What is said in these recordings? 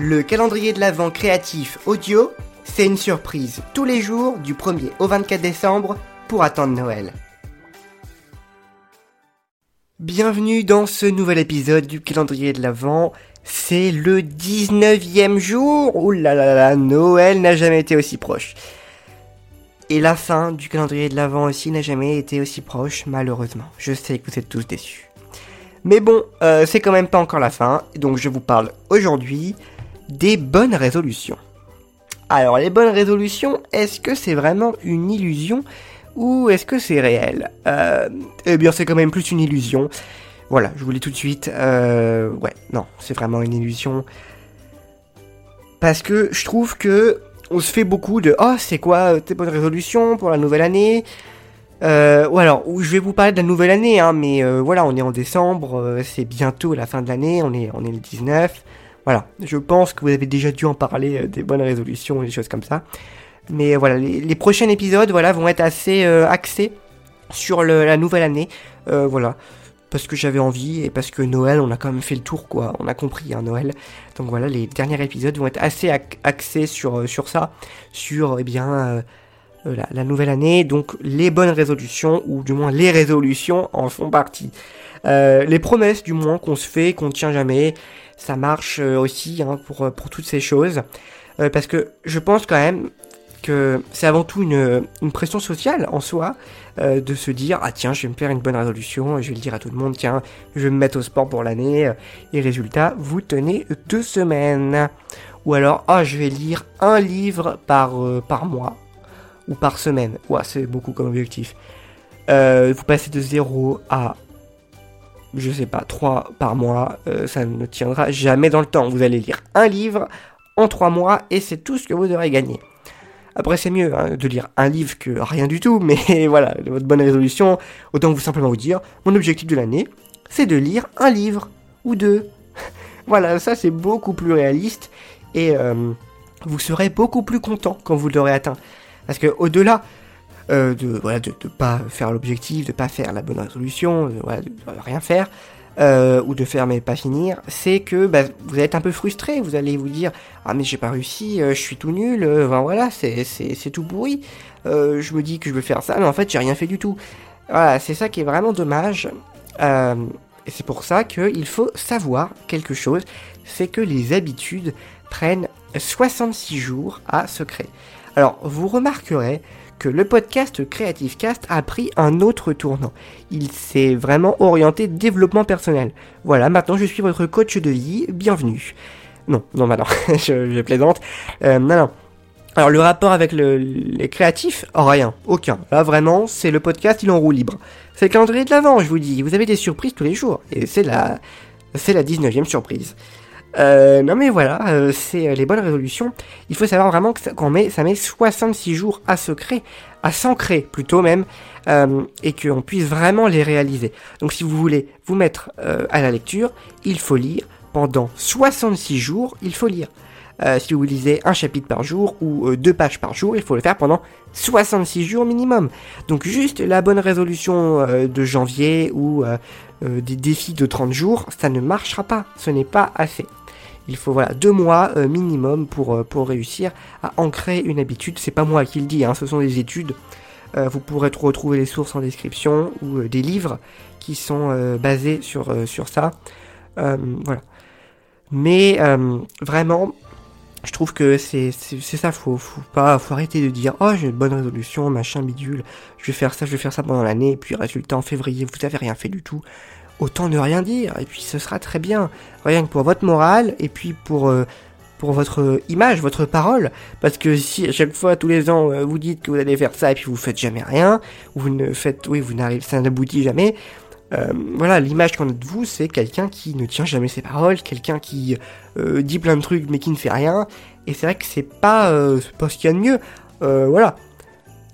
Le calendrier de l'Avent créatif audio, c'est une surprise tous les jours du 1er au 24 décembre pour attendre Noël. Bienvenue dans ce nouvel épisode du calendrier de l'Avent. C'est le 19e jour. Ouh là là là, Noël n'a jamais été aussi proche. Et la fin du calendrier de l'Avent aussi n'a jamais été aussi proche, malheureusement. Je sais que vous êtes tous déçus. Mais bon, euh, c'est quand même pas encore la fin, donc je vous parle aujourd'hui des bonnes résolutions. Alors, les bonnes résolutions, est-ce que c'est vraiment une illusion ou est-ce que c'est réel? Euh, Eh bien, c'est quand même plus une illusion. Voilà, je vous le dis tout de suite. Euh, ouais, non, c'est vraiment une illusion. Parce que je trouve que on se fait beaucoup de oh c'est quoi tes bonnes résolutions pour la nouvelle année? Euh, ou alors je vais vous parler de la nouvelle année hein, mais voilà on est en décembre c'est bientôt la fin de l'année on est on est le 19 voilà je pense que vous avez déjà dû en parler euh, des bonnes résolutions et des choses comme ça mais voilà les, prochains épisodes voilà vont être assez euh, axés sur la nouvelle année Euh, voilà parce que j'avais envie et parce que Noël, on a quand même fait le tour, quoi. On a compris, hein, Noël. Donc voilà, les derniers épisodes vont être assez axés sur, euh, ça, sur, eh bien, euh, euh, la nouvelle année. Donc les bonnes résolutions, ou du moins les résolutions, en font partie. Euh, les promesses, du moins, qu'on se fait, qu'on ne tient jamais, ça marche euh, aussi hein, pour, euh, pour toutes ces choses. Parce que je pense quand même que c'est avant tout une, une pression sociale en soi de se dire ah tiens je vais me faire une bonne résolution je vais le dire à tout le monde tiens je vais me mettre au sport pour l'année et résultat vous tenez deux semaines. Ou alors ah je vais lire un livre par par mois ou par semaine. Ouais c'est beaucoup comme objectif. Vous passez de 0 à je sais pas 3 par mois euh, ça ne tiendra jamais dans le temps vous allez lire un livre en 3 mois et c'est tout ce que vous aurez gagné après, c'est mieux hein, de lire un livre que rien du tout, mais voilà, votre bonne résolution, autant vous simplement vous dire, mon objectif de l'année, c'est de lire un livre ou deux. voilà, ça c'est beaucoup plus réaliste et euh, vous serez beaucoup plus content quand vous l'aurez atteint. Parce que au-delà euh, de voilà de, de pas faire l'objectif, de pas faire la bonne résolution, de, voilà, rien faire, euh, ou de faire mais pas finir, c'est que bah, vous être un peu frustré, vous allez vous dire ah mais j'ai pas réussi, euh, je suis tout nul, enfin, voilà c'est c'est c'est tout pourri, je me dis que je veux faire ça, mais en fait j'ai rien fait du tout. Voilà, c'est ça qui est vraiment dommage. Et c'est pour ça qu'il faut savoir quelque chose, c'est que les habitudes prennent 66 jours à se créer. Alors vous remarquerez que le podcast Creative Cast a pris un autre tournant. Il s'est vraiment orienté développement personnel. Voilà, maintenant je suis votre coach de vie, bienvenue. Non, non, bah non, je, plaisante. Euh, non. Alors le rapport avec le- les créatifs, oh, rien, aucun. Là vraiment, c'est le podcast, il en roue libre. C'est le calendrier de l'avant, je vous dis. Vous avez des surprises tous les jours. Et c'est la, c'est la 19e surprise. Euh, non mais voilà, euh, c'est euh, les bonnes résolutions. Il faut savoir vraiment que ça, qu'on met, ça met 66 jours à se créer, à s'ancrer plutôt même, euh, et qu'on puisse vraiment les réaliser. Donc si vous voulez vous mettre euh, à la lecture, il faut lire pendant 66 jours, il faut lire. Si vous lisez un chapitre par jour ou deux pages par jour, il faut le faire pendant 66 jours minimum. Donc juste la bonne résolution de janvier ou euh, des défis de 30 jours, ça ne marchera pas, ce n'est pas assez. Il faut voilà deux mois euh, minimum pour, euh, pour réussir à ancrer une habitude. C'est pas moi qui le dis, hein, ce sont des études. Euh, vous pourrez retrouver les sources en description ou euh, des livres qui sont basés sur, sur ça. Voilà. Mais vraiment, je trouve que c'est ça, faut, faut pas, arrêter de dire oh j'ai une bonne résolution, machin bidule, je vais faire ça, je vais faire ça pendant l'année, et puis résultat en février vous avez rien fait du tout. Autant ne rien dire, et puis ce sera très bien, rien que pour votre morale, et puis pour euh, pour votre image, votre parole, parce que si à chaque fois tous les ans euh, vous dites que vous allez faire ça et puis vous faites jamais rien, ou vous ne faites, oui vous n'arrivez, ça n'aboutit jamais. Euh, voilà, l'image qu'on a de vous, c'est quelqu'un qui ne tient jamais ses paroles, quelqu'un qui euh, dit plein de trucs mais qui ne fait rien. Et c'est vrai que c'est pas, euh, pas ce qu'il y a de mieux. Euh, voilà.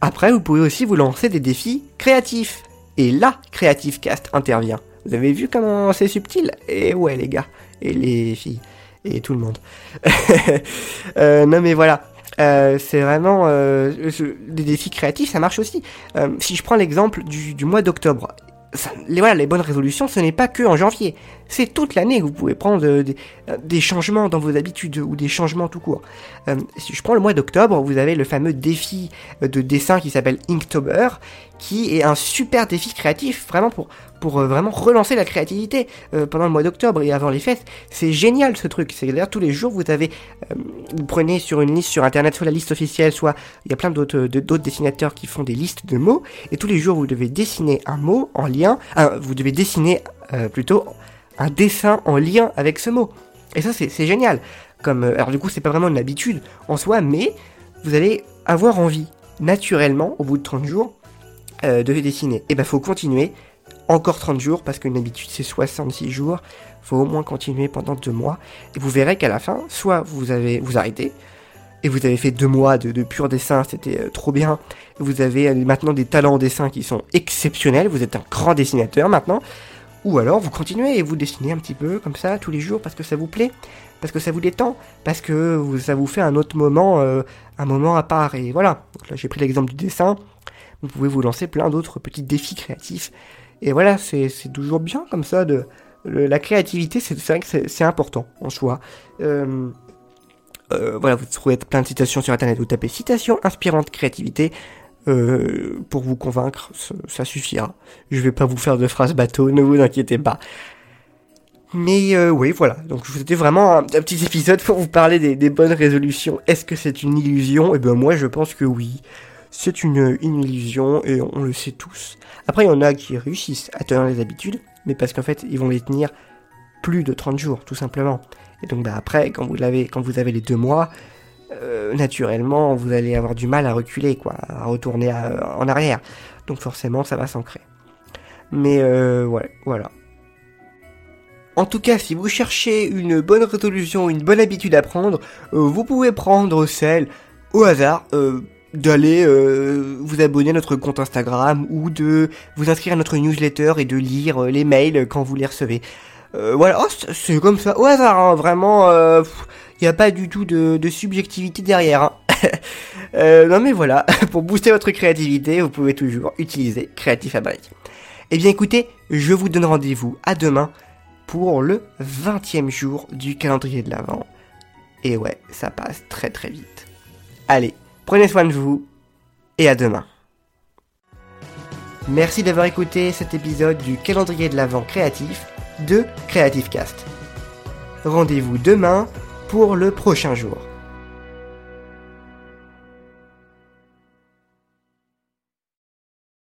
Après, vous pouvez aussi vous lancer des défis créatifs. Et là, Creative Cast intervient. Vous avez vu comment c'est subtil? Et ouais, les gars, et les filles, et tout le monde. Non, mais voilà. C'est vraiment euh, ce- des défis créatifs, ça marche aussi. Si je prends l'exemple du mois d'octobre, les, voilà, les bonnes résolutions, ce n'est pas que en janvier. C'est toute l'année que vous pouvez prendre euh, euh, des, changements dans vos habitudes ou des changements tout court. Euh, si je prends le mois d'octobre, vous avez le fameux défi de dessin qui s'appelle Inktober, qui est un super défi créatif, vraiment pour, pour vraiment relancer la créativité pendant le mois d'octobre et avant les fêtes. C'est génial ce truc. C'est d'ailleurs tous les jours vous avez, vous prenez sur une liste sur internet, soit la liste officielle, soit il y a plein d'autres dessinateurs qui font des listes de mots, et tous les jours vous devez dessiner un mot en lien, vous devez dessiner plutôt un dessin en lien avec ce mot. Et ça, c'est génial. Comme, euh, alors du coup, c'est pas vraiment une habitude en soi, mais vous allez avoir envie, naturellement, au bout de 30 jours, euh, de dessiner. Et ben, faut continuer encore 30 jours, parce qu'une habitude, c'est 66 jours. Faut au moins continuer pendant deux mois. Et vous verrez qu'à la fin, soit vous avez, vous arrêtez, et vous avez fait deux mois de, pur dessin, c'était euh, trop bien. Vous avez maintenant des talents en dessin qui sont exceptionnels, vous êtes un grand dessinateur maintenant. Ou alors vous continuez et vous dessinez un petit peu comme ça tous les jours parce que ça vous plaît, parce que ça vous détend, parce que ça vous fait un autre moment, euh, un moment à part. Et voilà. là j'ai pris l'exemple du dessin. Vous pouvez vous lancer plein d'autres petits défis créatifs. Et voilà, c'est toujours bien comme ça de la créativité. C'est vrai que c'est important en soi. Euh, euh, voilà, vous trouvez plein de citations sur internet. Vous tapez citation inspirante créativité. Euh, pour vous convaincre, ça, suffira. Je vais pas vous faire de phrases bateau, ne vous inquiétez pas. Mais oui, voilà. Donc c'était vraiment un, petit épisode pour vous parler des, bonnes résolutions. Est-ce que c'est une illusion? Eh ben moi je pense que oui. C'est une, illusion et on, le sait tous. Après il y en a qui réussissent à tenir les habitudes, mais parce qu'en fait ils vont les tenir plus de 30 jours, tout simplement. Et donc bah, après, quand vous, avez les deux mois, euh, naturellement, vous allez avoir du mal à reculer, quoi, à retourner en arrière. Donc forcément, ça va s'ancrer. Mais euh, voilà. En tout cas, si vous cherchez une bonne résolution, une bonne habitude à prendre, euh, vous pouvez prendre celle au hasard d'aller vous abonner à notre compte Instagram ou de vous inscrire à notre newsletter et de lire les mails quand vous les recevez. voilà, oh, c'est comme ça, au hasard, hein, vraiment il n'y a pas du tout de, subjectivité derrière. Hein. Euh, non mais voilà, pour booster votre créativité, vous pouvez toujours utiliser Creative Fabric. Eh bien écoutez, je vous donne rendez-vous à demain pour le 20e jour du calendrier de l'Avent. Et ouais, ça passe très très vite. Allez, prenez soin de vous et à demain. Merci d'avoir écouté cet épisode du calendrier de l'Avent créatif de Creative Cast. Rendez-vous demain pour le prochain jour.